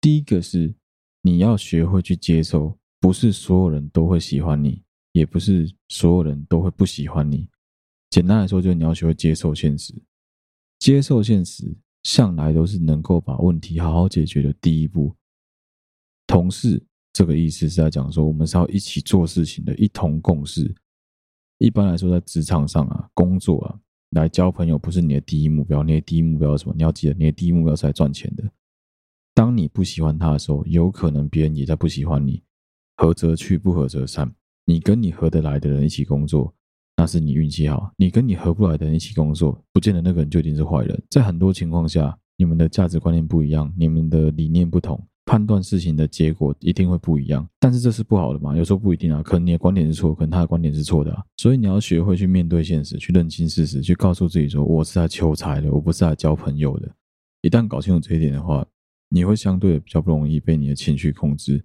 第一个是你要学会去接受。不是所有人都会喜欢你，也不是所有人都会不喜欢你。简单来说，就是你要学会接受现实。接受现实，向来都是能够把问题好好解决的第一步。同事这个意思是在讲说，我们是要一起做事情的，一同共事。一般来说，在职场上啊，工作啊，来交朋友不是你的第一目标。你的第一目标是什么？你要记得，你的第一目标是来赚钱的。当你不喜欢他的时候，有可能别人也在不喜欢你。合则去，不合则散。你跟你合得来的人一起工作，那是你运气好；你跟你合不来的人一起工作，不见得那个人就一定是坏人。在很多情况下，你们的价值观念不一样，你们的理念不同，判断事情的结果一定会不一样。但是这是不好的嘛？有时候不一定啊，可能你的观点是错，可能他的观点是错的啊。所以你要学会去面对现实，去认清事实，去告诉自己说：我是来求财的，我不是来交朋友的。一旦搞清楚这一点的话，你会相对比较不容易被你的情绪控制。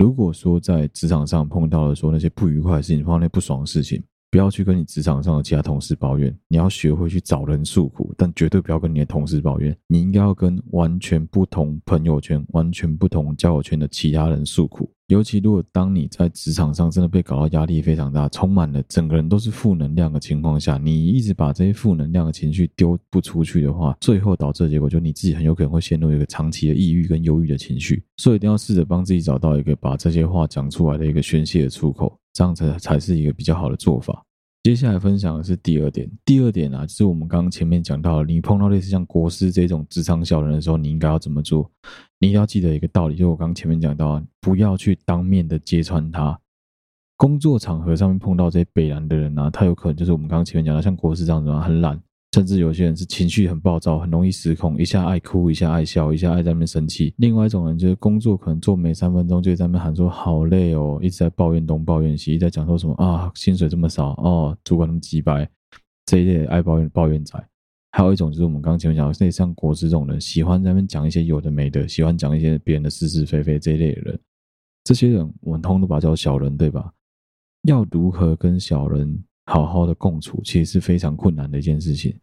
如果说在职场上碰到了说那些不愉快的事情，碰到那些不爽的事情，不要去跟你职场上的其他同事抱怨，你要学会去找人诉苦，但绝对不要跟你的同事抱怨，你应该要跟完全不同朋友圈、完全不同交友圈的其他人诉苦。尤其如果当你在职场上真的被搞到压力非常大，充满了整个人都是负能量的情况下，你一直把这些负能量的情绪丢不出去的话，最后导致的结果就是你自己很有可能会陷入一个长期的抑郁跟忧郁的情绪。所以一定要试着帮自己找到一个把这些话讲出来的一个宣泄的出口，这样子才是一个比较好的做法。接下来分享的是第二点，第二点啊，就是我们刚刚前面讲到，你碰到类似像国师这种职场小人的时候，你应该要怎么做？你一定要记得一个道理，就我刚刚前面讲到，不要去当面的揭穿他。工作场合上面碰到这些北烂的人啊，他有可能就是我们刚刚前面讲的，像国师这样子啊，很懒。甚至有些人是情绪很暴躁，很容易失控，一下爱哭，一下爱笑，一下爱在那边生气。另外一种人就是工作可能做没三分钟，就在那边喊说好累哦，一直在抱怨东抱怨西，一直在讲说什么啊薪水这么少哦，主管那么鸡掰，这一类爱抱怨抱怨仔。还有一种就是我们刚刚前面讲的，类像国师这种人，喜欢在那边讲一些有的没的，喜欢讲一些别人的是是非非这一类的人。这些人我们通通都把他叫小人，对吧？要如何跟小人好好的共处，其实是非常困难的一件事情。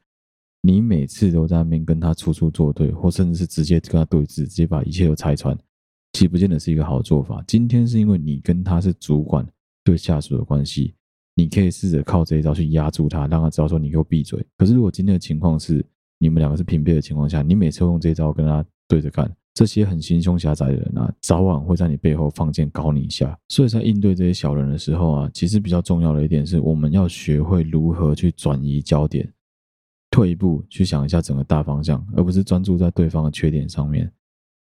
你每次都在那边跟他处处作对，或甚至是直接跟他对峙，直接把一切都拆穿，其实不见得是一个好做法。今天是因为你跟他是主管对下属的关系，你可以试着靠这一招去压住他，让他知道说你给我闭嘴。可是如果今天的情况是你们两个是平辈的情况下，你每次都用这一招跟他对着干，这些很心胸狭窄的人啊，早晚会在你背后放箭搞你一下。所以在应对这些小人的时候啊，其实比较重要的一点是，我们要学会如何去转移焦点，退一步去想一下整个大方向，而不是专注在对方的缺点上面。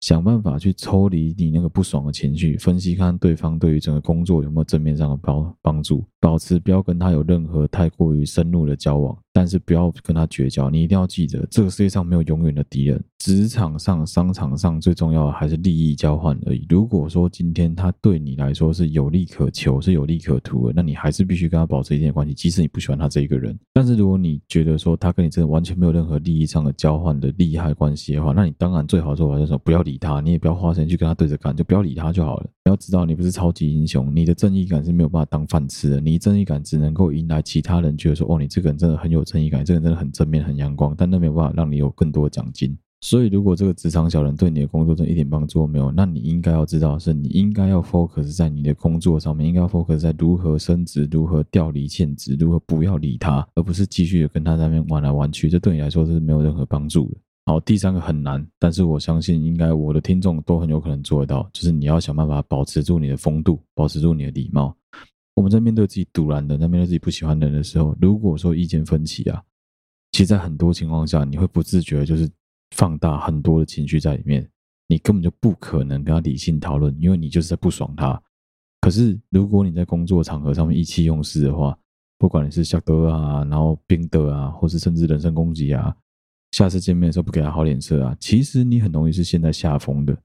想办法去抽离你那个不爽的情绪，分析看对方对于整个工作有没有正面上的帮帮助，保持不要跟他有任何太过于深入的交往。但是不要跟他绝交。你一定要记得，这个世界上没有永远的敌人。职场上、商场上最重要的还是利益交换而已。如果说今天他对你来说是有利可求、是有利可图的，那你还是必须跟他保持一定的关系，即使你不喜欢他这一个人。但是如果你觉得说他跟你真的完全没有任何利益上的交换的利害关系的话，那你当然最好做法就是不要理他，你也不要花钱去跟他对着干，就不要理他就好了。你要知道，你不是超级英雄，你的正义感是没有办法当饭吃的。你正义感只能够引来其他人觉得说，哦，你这个人真的很有正义感，这个人真的很正面、很阳光，但那没有办法让你有更多的奖金。所以，如果这个职场小人对你的工作真一点帮助都没有，那你应该要知道是，你应该要 focus 在你的工作上面，应该要 focus 在如何升职、如何调离现职、如何不要理他，而不是继续跟他在那边玩来玩去。这对你来说是没有任何帮助的。好，第三个很难，但是我相信应该我的听众都很有可能做得到，就是你要想办法保持住你的风度，保持住你的礼貌。我们在面对自己堵拦的，在面对自己不喜欢的人的时候，如果说意见分歧啊，其实在很多情况下，你会不自觉就是。放大很多的情绪在里面，你根本就不可能跟他理性讨论，因为你就是在不爽他。可是如果你在工作场合上面意气用事的话，不管你是笑得啊，然后冰的啊，或是甚至人身攻击啊，下次见面的时候不给他好脸色啊，其实你很容易是陷在下风的。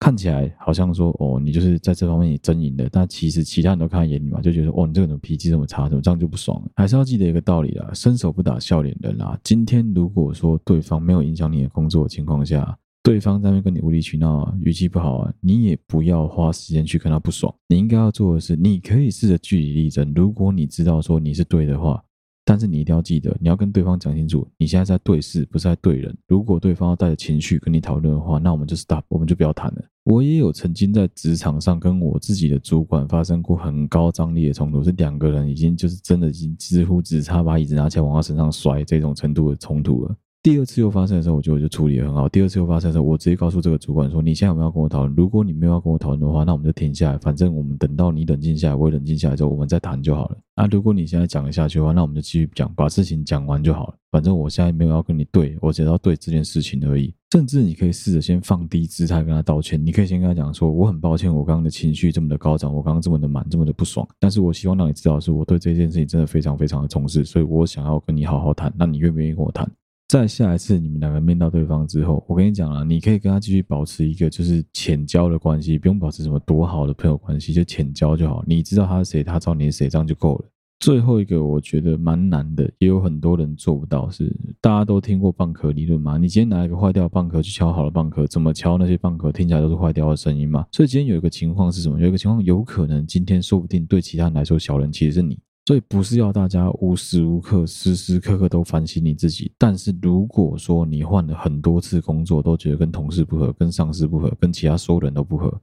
看起来好像说哦，你就是在这方面你争赢了，但其实其他人都看在眼里嘛，就觉得哦，你这个人脾气这么差，怎么这样就不爽？还是要记得一个道理啦，伸手不打笑脸人啦。今天如果说对方没有影响你的工作的情况下，对方在那边跟你无理取闹啊，语气不好啊，你也不要花时间去跟他不爽。你应该要做的是，你可以试着据理力争。如果你知道说你是对的话。但是你一定要记得，你要跟对方讲清楚，你现在在对事，不是在对人。如果对方要带着情绪跟你讨论的话，那我们就 stop，我们就不要谈了。我也有曾经在职场上跟我自己的主管发生过很高张力的冲突，是两个人已经就是真的已经几乎只差把椅子拿起来往他身上摔这种程度的冲突了。第二次又发生的时候，我觉得我就处理得很好。第二次又发生的时候，我直接告诉这个主管说：“你现在有没有要跟我讨论？如果你没有要跟我讨论的话，那我们就停下来。反正我们等到你冷静下来，我冷静下来之后，我们再谈就好了。啊，如果你现在讲得下去的话，那我们就继续讲，把事情讲完就好了。反正我现在没有要跟你对，我只要对这件事情而已。甚至你可以试着先放低姿态跟他道歉。你可以先跟他讲说：我很抱歉，我刚刚的情绪这么的高涨，我刚刚这么的满，这么的不爽。但是我希望让你知道的是，我对这件事情真的非常非常的重视，所以我想要跟你好好谈。那你愿不愿意跟我谈？”在下一次你们两个面到对方之后，我跟你讲了，你可以跟他继续保持一个就是浅交的关系，不用保持什么多好的朋友关系，就浅交就好。你知道他是谁，他知道你是谁，这样就够了。最后一个我觉得蛮难的，也有很多人做不到，是大家都听过蚌壳理论吗？你今天拿一个坏掉的蚌壳去敲好了蚌壳，怎么敲那些蚌壳听起来都是坏掉的声音嘛？所以今天有一个情况是什么？有一个情况有可能今天说不定对其他人来说小人其实是你。所以不是要大家无时无刻、时时刻刻都反省你自己。但是如果说你换了很多次工作，都觉得跟同事不合、跟上司不合、跟其他所有人都不合，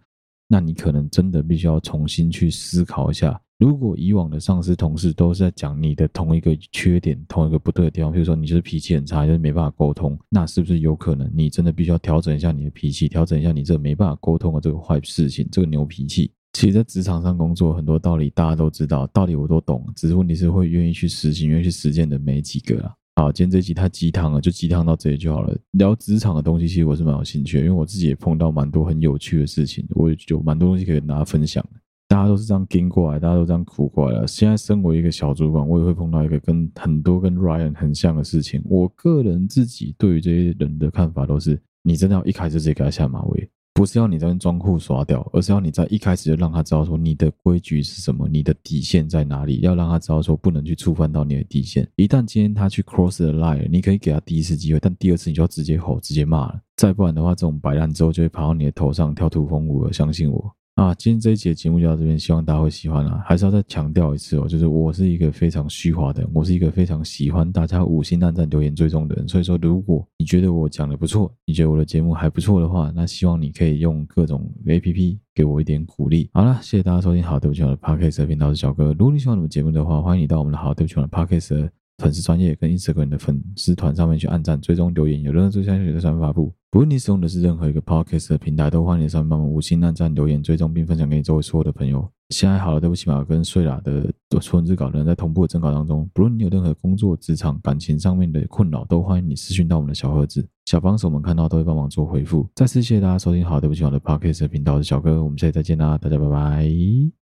那你可能真的必须要重新去思考一下。如果以往的上司、同事都是在讲你的同一个缺点、同一个不对的地方，比如说你就是脾气很差，就是没办法沟通，那是不是有可能你真的必须要调整一下你的脾气，调整一下你这没办法沟通的这个坏事情、这个牛脾气？其实，在职场上工作，很多道理大家都知道，道理我都懂，只是问题是会愿意去实行、愿意去实践的没几个啊。好，今天这集太鸡汤了，就鸡汤到这里就好了。聊职场的东西，其实我是蛮有兴趣的，因为我自己也碰到蛮多很有趣的事情，我有蛮多东西可以跟大家分享。大家都是这样经过来，大家都这样苦过来了。现在身为一个小主管，我也会碰到一个跟很多跟 Ryan 很像的事情。我个人自己对于这些人的看法都是：你真的要一开始直接给他下马威。不是要你在装酷耍屌，而是要你在一开始就让他知道说你的规矩是什么，你的底线在哪里，要让他知道说不能去触犯到你的底线。一旦今天他去 cross the line，你可以给他第一次机会，但第二次你就要直接吼，直接骂了。再不然的话，这种摆烂之后就会跑到你的头上跳土风舞了，相信我。啊，今天这一集的节目就到这边，希望大家会喜欢啊！还是要再强调一次哦，就是我是一个非常虚华的人，我是一个非常喜欢大家五星按赞留言追踪的人。所以说，如果你觉得我讲的不错，你觉得我的节目还不错的话，那希望你可以用各种 APP 给我一点鼓励。好了，谢谢大家收听好对不起我的 Podcast 频道，是小哥。如果你喜欢我们节目的话，欢迎你到我们的好对不起我的 Podcast 粉丝专业跟 Instagram 的粉丝团上面去按赞、追踪、留言，有任何最新消息的上面发布。不论你使用的是任何一个 Podcast 的平台，都欢迎你上面帮忙五星按赞、留言、追踪，并分享给你周围所有的朋友。现在好了，对不起嘛，跟睡了的文字稿的人在同步的征稿当中。不论你有任何工作、职场、感情上面的困扰，都欢迎你私讯到我们的小盒子，小帮手们看到都会帮忙做回复。再次谢谢大家收听好，对不起我的 Podcast 频道，我是小哥，我们下期再见啦，大家拜拜。